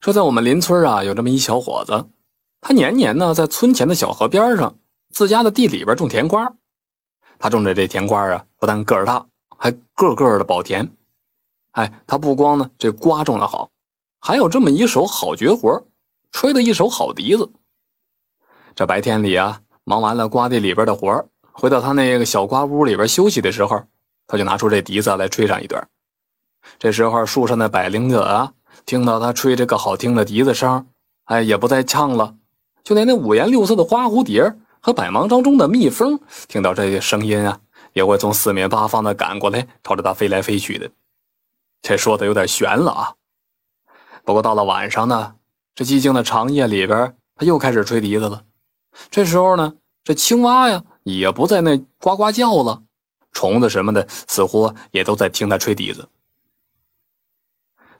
说在我们邻村啊，有这么一小伙子，他年年呢在村前的小河边上，自家的地里边种甜瓜。他种的这甜瓜啊，不但个儿大，还个个的保甜。哎，他不光呢这瓜种的好，还有这么一手好绝活，吹的一手好笛子。这白天里啊，忙完了瓜地里边的活回到他那个小瓜屋里边休息的时候，他就拿出这笛子来吹上一段。这时候树上的百灵者啊。听到他吹这个好听的笛子声，哎，也不再唱了。就连那五颜六色的花蝴蝶和百忙当中的蜜蜂，听到这些声音啊，也会从四面八方的赶过来，朝着他飞来飞去的。这说的有点悬了啊。不过到了晚上呢，这寂静的长夜里边，他又开始吹笛子了。这时候呢，这青蛙呀也不在那呱呱叫了，虫子什么的似乎也都在听他吹笛子。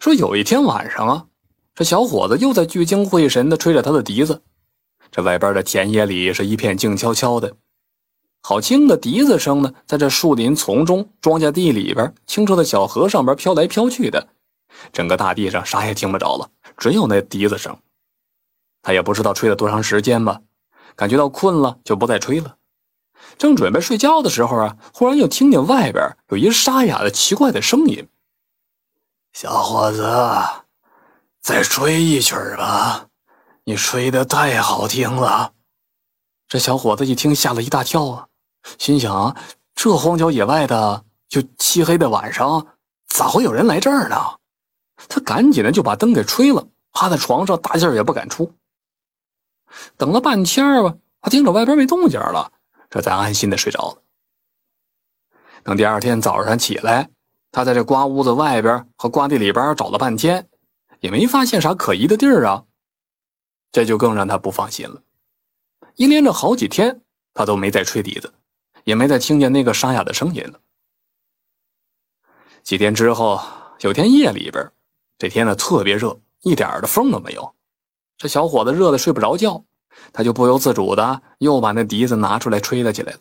说有一天晚上啊，这小伙子又在聚精会神地吹着他的笛子。这外边的田野里是一片静悄悄的，好听的笛子声呢，在这树林丛中、庄稼地里边、清澈的小河上边飘来飘去的。整个大地上啥也听不着了，只有那笛子声。他也不知道吹了多长时间吧，感觉到困了就不再吹了。正准备睡觉的时候啊，忽然又听见外边有一沙哑的奇怪的声音。小伙子，再吹一曲吧，你吹的太好听了。这小伙子一听，吓了一大跳啊，心想：这荒郊野外的，就漆黑的晚上，咋会有人来这儿呢？他赶紧的就把灯给吹了，趴在床上，大劲儿也不敢出。等了半天吧，他听着外边没动静了，这才安心的睡着了。等第二天早上起来。他在这瓜屋子外边和瓜地里边找了半天，也没发现啥可疑的地儿啊，这就更让他不放心了。一连着好几天，他都没再吹笛子，也没再听见那个沙哑的声音了。几天之后，有天夜里边，这天呢特别热，一点的风都没有。这小伙子热的睡不着觉，他就不由自主的又把那笛子拿出来吹了起来了。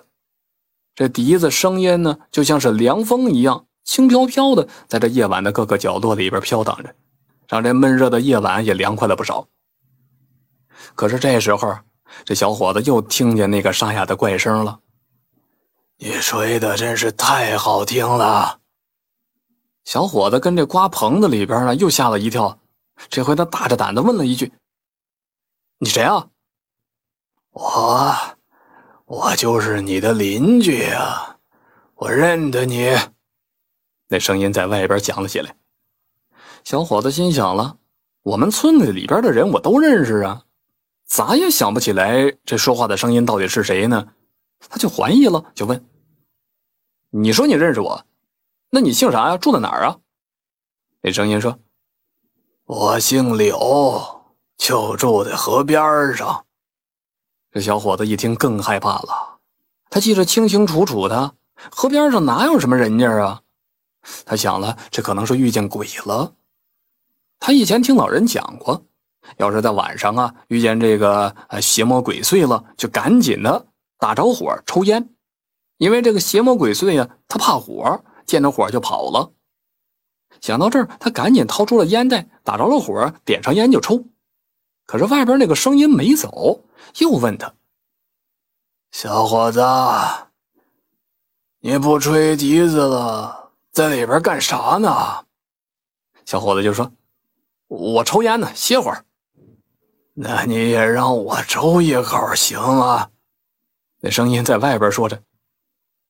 这笛子声音呢，就像是凉风一样。轻飘飘的，在这夜晚的各个角落里边飘荡着，让这闷热的夜晚也凉快了不少。可是这时候，这小伙子又听见那个沙哑的怪声了：“你吹的真是太好听了！”小伙子跟这瓜棚子里边呢，又吓了一跳。这回他大着胆子问了一句：“你谁啊？”“我，我就是你的邻居啊，我认得你。”那声音在外边响了起来，小伙子心想了：我们村子里边的人我都认识啊，咋也想不起来这说话的声音到底是谁呢？他就怀疑了，就问：“你说你认识我，那你姓啥呀？住在哪儿啊？”那声音说：“我姓柳，就住在河边上。”这小伙子一听更害怕了，他记得清清楚楚的，河边上哪有什么人家啊？他想了，这可能是遇见鬼了。他以前听老人讲过，要是在晚上啊遇见这个邪魔鬼祟了，就赶紧的打着火抽烟，因为这个邪魔鬼祟呀，他怕火，见着火就跑了。想到这儿，他赶紧掏出了烟袋，打着了火，点上烟就抽。可是外边那个声音没走，又问他：“小伙子，你不吹笛子了？”在里边干啥呢？小伙子就说：“我抽烟呢，歇会儿。”那你也让我抽一口行吗？那声音在外边说着：“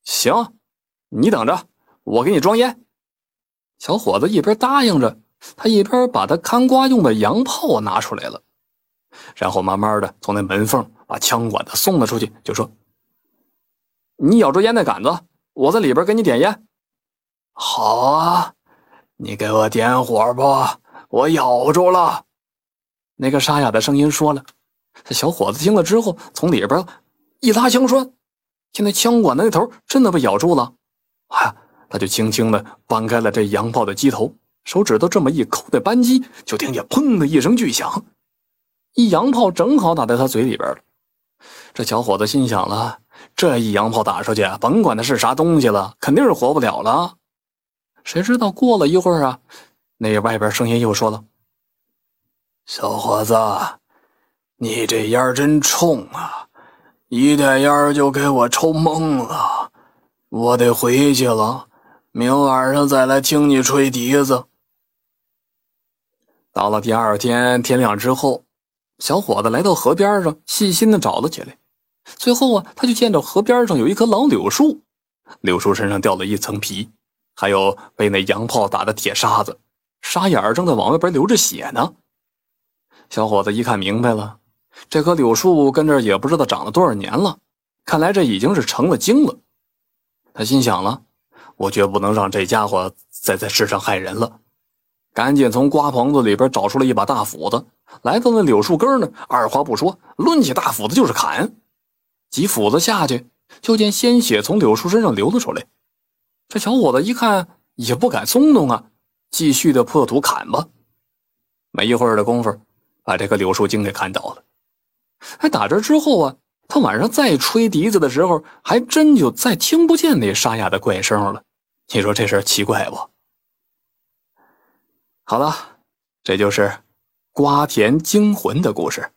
行，你等着，我给你装烟。”小伙子一边答应着，他一边把他看瓜用的洋炮拿出来了，然后慢慢的从那门缝把枪管子送了出去，就说：“你咬住烟袋杆子，我在里边给你点烟。”好啊，你给我点火吧，我咬住了。那个沙哑的声音说了。这小伙子听了之后，从里边一拉枪栓，现在枪管的那头真的被咬住了。啊，他就轻轻的搬开了这洋炮的机头，手指头这么一抠的扳机，就听见砰的一声巨响，一洋炮正好打在他嘴里边了。这小伙子心想了，这一洋炮打出去，甭管他是啥东西了，肯定是活不了了。谁知道过了一会儿啊，那外边声音又说了：“小伙子，你这烟真冲啊！一袋烟就给我抽懵了，我得回去了。明晚上再来听你吹笛子。到了第二天天亮之后，小伙子来到河边上，细心的找了起来。最后啊，他就见着河边上有一棵老柳树，柳树身上掉了一层皮，还有被那洋炮打的铁沙子，沙眼儿正在往外边流着血呢。小伙子一看明白了，这棵柳树跟这也不知道长了多少年了，看来这已经是成了精了。他心想了，我绝不能让这家伙再在世上害人了，赶紧从瓜棚子里边找出了一把大斧子，来到那柳树根呢，二话不说，抡起大斧子就是砍。几斧子下去，就见鲜血从柳树身上流了出来。这小伙子一看也不敢松动啊，继续的破土砍吧。没一会儿的功夫。把这个柳树精给砍倒了。哎，打这之后啊，他晚上再吹笛子的时候，还真就再听不见那沙哑的怪声了。你说这事奇怪不？好了，这就是瓜田惊魂的故事。